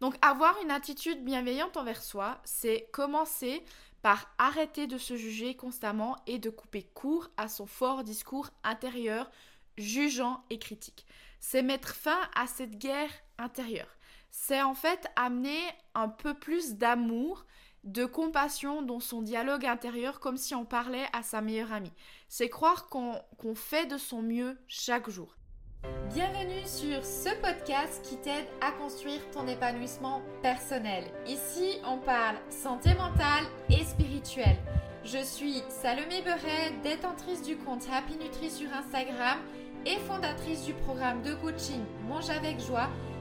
Donc avoir une attitude bienveillante envers soi, c'est commencer par arrêter de se juger constamment et de couper court à son fort discours intérieur, jugeant et critique. C'est mettre fin à cette guerre intérieure. C'est en fait amener un peu plus d'amour, de compassion dans son dialogue intérieur comme si on parlait à sa meilleure amie. C'est croire qu'on fait de son mieux chaque jour. Bienvenue sur ce podcast qui t'aide à construire ton épanouissement personnel. Ici, on parle santé mentale et spirituelle. Je suis Salomé Beret, détentrice du compte Happy Nutri sur Instagram et fondatrice du programme de coaching Mange avec joie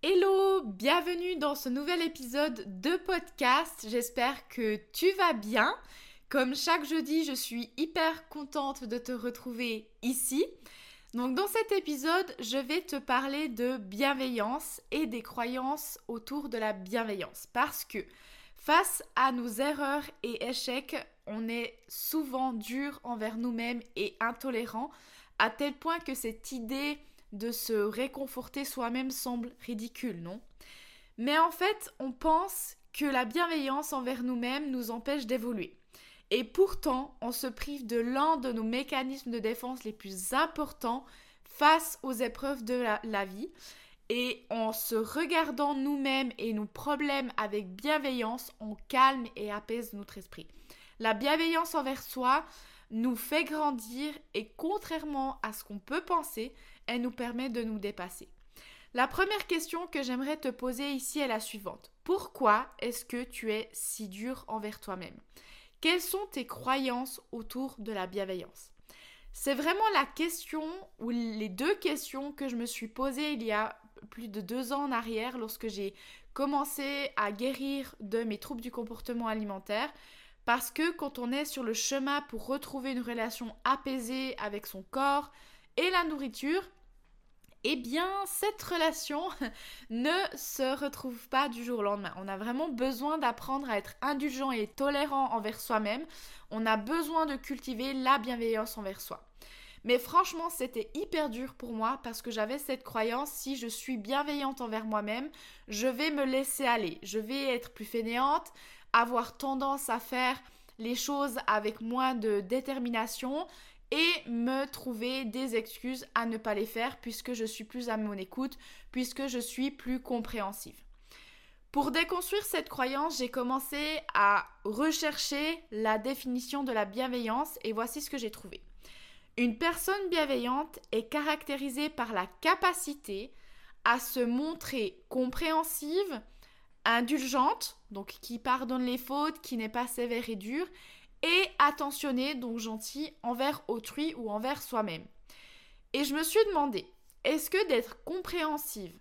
Hello, bienvenue dans ce nouvel épisode de podcast. J'espère que tu vas bien. Comme chaque jeudi, je suis hyper contente de te retrouver ici. Donc dans cet épisode, je vais te parler de bienveillance et des croyances autour de la bienveillance. Parce que face à nos erreurs et échecs, on est souvent dur envers nous-mêmes et intolérant, à tel point que cette idée de se réconforter soi-même semble ridicule, non? Mais en fait, on pense que la bienveillance envers nous-mêmes nous empêche d'évoluer. Et pourtant, on se prive de l'un de nos mécanismes de défense les plus importants face aux épreuves de la, vie. Et en se regardant nous-mêmes et nos problèmes avec bienveillance, on calme et apaise notre esprit. La bienveillance envers soi nous fait grandir et contrairement à ce qu'on peut penser, elle nous permet de nous dépasser. La première question que j'aimerais te poser ici est la suivante. Pourquoi est-ce que tu es si dur envers toi-même? Quelles sont tes croyances autour de la bienveillance? C'est vraiment la question ou les deux questions que je me suis posées il y a plus de deux ans en arrière lorsque j'ai commencé à guérir de mes troubles du comportement alimentaire. Parce que quand on est sur le chemin pour retrouver une relation apaisée avec son corps et la nourriture, eh bien, cette relation ne se retrouve pas du jour au lendemain. On a vraiment besoin d'apprendre à être indulgent et tolérant envers soi-même. On a besoin de cultiver la bienveillance envers soi. Mais franchement, c'était hyper dur pour moi parce que j'avais cette croyance, si je suis bienveillante envers moi-même, je vais me laisser aller. Je vais être plus fainéante, avoir tendance à faire les choses avec moins de détermination et me trouver des excuses à ne pas les faire puisque je suis plus à mon écoute, puisque je suis plus compréhensive. Pour déconstruire cette croyance, j'ai commencé à rechercher la définition de la bienveillance et voici ce que j'ai trouvé. Une personne bienveillante est caractérisée par la capacité à se montrer compréhensive, indulgente, donc qui pardonne les fautes, qui n'est pas sévère et dure, et attentionné, donc gentil, envers autrui ou envers soi-même. Et je me suis demandé, est-ce que d'être compréhensive,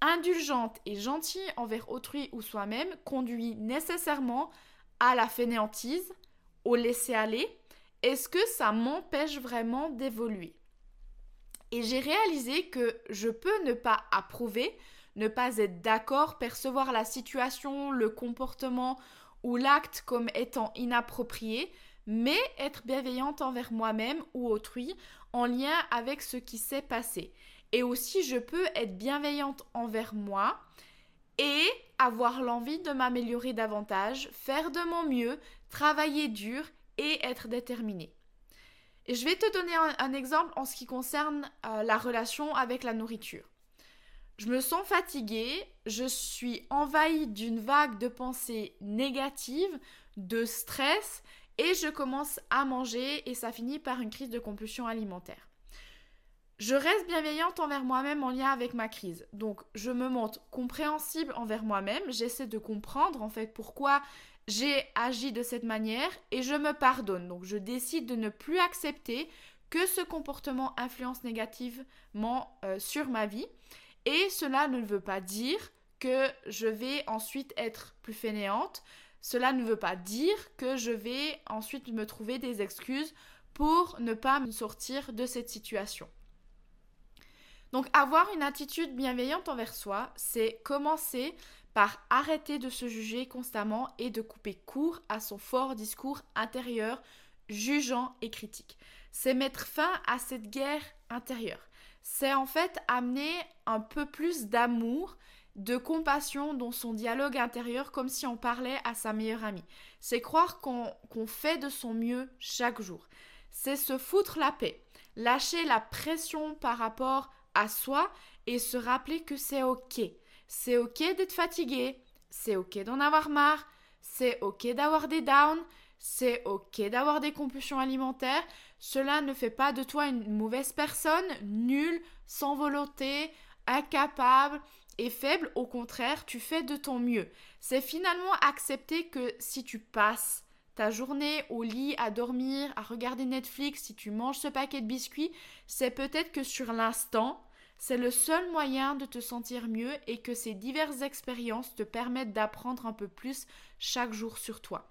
indulgente et gentille envers autrui ou soi-même conduit nécessairement à la fainéantise, au laisser-aller? Est-ce que ça m'empêche vraiment d'évoluer? Et j'ai réalisé que je peux ne pas approuver, ne pas être d'accord, percevoir la situation, le comportement ou l'acte comme étant inapproprié, mais être bienveillante envers moi-même ou autrui en lien avec ce qui s'est passé. Et aussi, je peux être bienveillante envers moi et avoir l'envie de m'améliorer davantage, faire de mon mieux, travailler dur et être déterminée. Je vais te donner un, exemple en ce qui concerne euh, la relation avec la nourriture. Je me sens fatiguée, je suis envahie d'une vague de pensées négatives, de stress, et je commence à manger et ça finit par une crise de compulsion alimentaire. Je reste bienveillante envers moi-même en lien avec ma crise. Donc je me montre compréhensible envers moi-même, j'essaie de comprendre en fait pourquoi j'ai agi de cette manière et je me pardonne. Donc je décide de ne plus accepter que ce comportement influence négativement euh, sur ma vie et cela ne veut pas dire que je vais ensuite être plus fainéante. cela ne veut pas dire que je vais ensuite me trouver des excuses pour ne pas me sortir de cette situation. Donc avoir une attitude bienveillante envers soi, c'est commencer par arrêter de se juger constamment et de couper court à son fort discours intérieur, jugeant et critique. C'est mettre fin à cette guerre intérieure. C'est en fait amener un peu plus d'amour, de compassion dans son dialogue intérieur comme si on parlait à sa meilleure amie. C'est croire qu'on fait de son mieux chaque jour. C'est se foutre la paix, lâcher la pression par rapport à soi et se rappeler que c'est ok. C'est ok d'être fatigué, c'est ok d'en avoir marre, c'est ok d'avoir des downs, c'est ok d'avoir des compulsions alimentaires. Cela ne fait pas de toi une mauvaise personne, nulle, sans volonté, incapable et faible. Au contraire, tu fais de ton mieux. C'est finalement accepter que si tu passes ta journée au lit à dormir, à regarder Netflix, si tu manges ce paquet de biscuits, c'est peut-être que sur l'instant, c'est le seul moyen de te sentir mieux et que ces diverses expériences te permettent d'apprendre un peu plus chaque jour sur toi.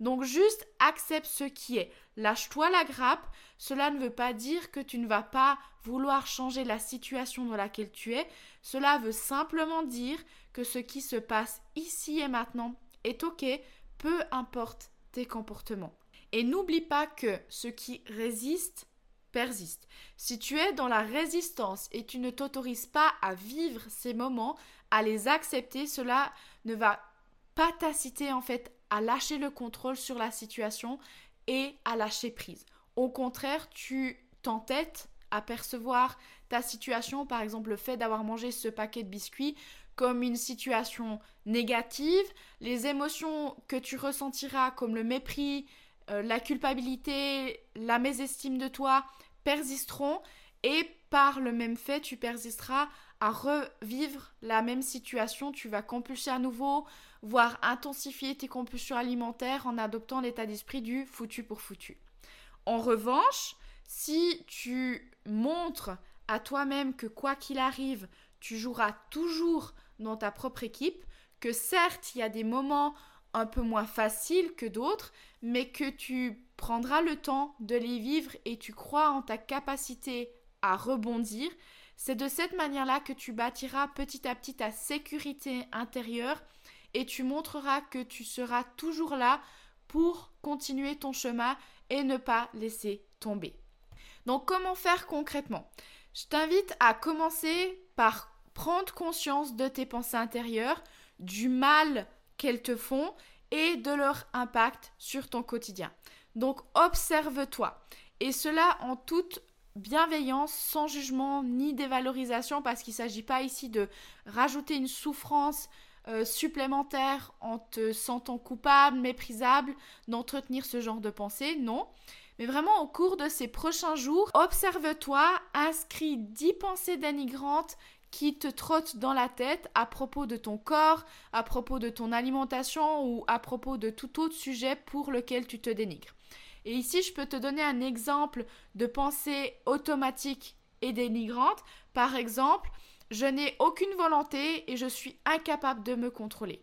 Donc juste accepte ce qui est. Lâche-toi la grappe. Cela ne veut pas dire que tu ne vas pas vouloir changer la situation dans laquelle tu es. Cela veut simplement dire que ce qui se passe ici et maintenant est ok, peu importe tes comportements. Et n'oublie pas que ce qui résiste persiste. Si tu es dans la résistance et tu ne t'autorises pas à vivre ces moments, à les accepter, cela ne va pas t'inciter en fait à lâcher le contrôle sur la situation et à lâcher prise. Au contraire, tu t'entêtes à percevoir ta situation, par exemple le fait d'avoir mangé ce paquet de biscuits, comme une situation négative, les émotions que tu ressentiras comme le mépris, euh, la culpabilité, la mésestime de toi persisteront et par le même fait, tu persisteras à revivre la même situation. Tu vas compulser à nouveau, voire intensifier tes compulsions alimentaires en adoptant l'état d'esprit du foutu pour foutu. En revanche, si tu montres à toi-même que quoi qu'il arrive, tu joueras toujours dans ta propre équipe, que certes, il y a des moments un peu moins faciles que d'autres, mais que tu prendras le temps de les vivre et tu crois en ta capacité à rebondir, c'est de cette manière-là que tu bâtiras petit à petit ta sécurité intérieure et tu montreras que tu seras toujours là pour continuer ton chemin et ne pas laisser tomber. Donc comment faire concrètement? Je t'invite à commencer par prendre conscience de tes pensées intérieures, du mal qu'elles te font et de leur impact sur ton quotidien. Donc observe-toi. Et cela en toute bienveillance, sans jugement ni dévalorisation, parce qu'il ne s'agit pas ici de rajouter une souffrance euh, supplémentaire en te sentant coupable, méprisable, d'entretenir ce genre de pensée, non. Mais vraiment, au cours de ces prochains jours, observe-toi, inscris 10 pensées dénigrantes qui te trottent dans la tête à propos de ton corps, à propos de ton alimentation ou à propos de tout autre sujet pour lequel tu te dénigres. Et ici, je peux te donner un exemple de pensée automatique et dénigrante. Par exemple, je n'ai aucune volonté et je suis incapable de me contrôler.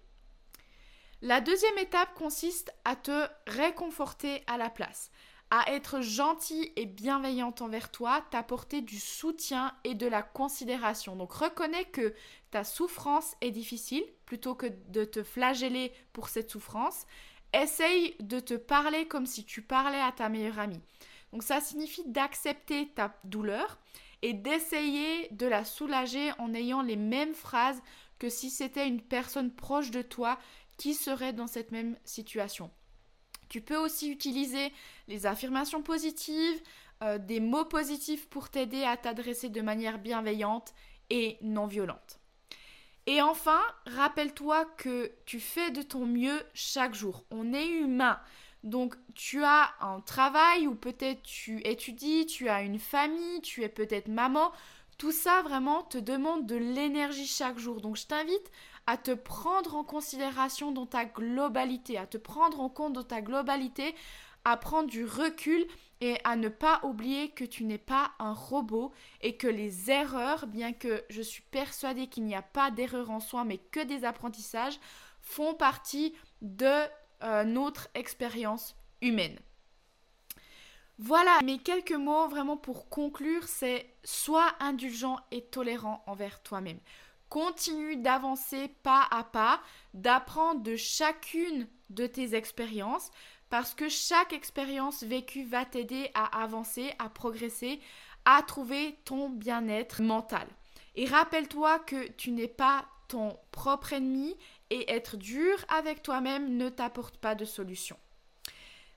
La deuxième étape consiste à te réconforter à la place, à être gentil et bienveillante envers toi, t'apporter du soutien et de la considération. Donc reconnais que ta souffrance est difficile plutôt que de te flageller pour cette souffrance. Essaye de te parler comme si tu parlais à ta meilleure amie. Donc ça signifie d'accepter ta douleur et d'essayer de la soulager en ayant les mêmes phrases que si c'était une personne proche de toi qui serait dans cette même situation. Tu peux aussi utiliser les affirmations positives, euh, des mots positifs pour t'aider à t'adresser de manière bienveillante et non violente. Et enfin, rappelle-toi que tu fais de ton mieux chaque jour. On est humain. Donc tu as un travail ou peut-être tu étudies, tu as une famille, tu es peut-être maman. Tout ça vraiment te demande de l'énergie chaque jour. Donc je t'invite à te prendre en considération dans ta globalité, à te prendre en compte dans ta globalité, à prendre du recul et à ne pas oublier que tu n'es pas un robot et que les erreurs, bien que je suis persuadée qu'il n'y a pas d'erreur en soi mais que des apprentissages, font partie de euh, notre expérience humaine. Voilà, mes quelques mots vraiment pour conclure, c'est sois indulgent et tolérant envers toi-même. Continue d'avancer pas à pas, d'apprendre de chacune de tes expériences, parce que chaque expérience vécue va t'aider à avancer, à progresser, à trouver ton bien-être mental. Et rappelle-toi que tu n'es pas ton propre ennemi et être dur avec toi-même ne t'apporte pas de solution.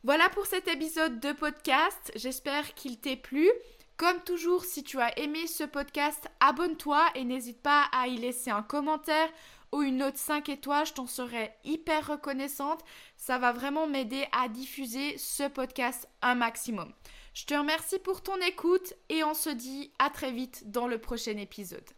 Voilà pour cet épisode de podcast. J'espère qu'il t'est plu. Comme toujours, si tu as aimé ce podcast, abonne-toi et n'hésite pas à y laisser un commentaire ou une note 5 étoiles. Je t'en serai hyper reconnaissante. Ça va vraiment m'aider à diffuser ce podcast un maximum. Je te remercie pour ton écoute et on se dit à très vite dans le prochain épisode.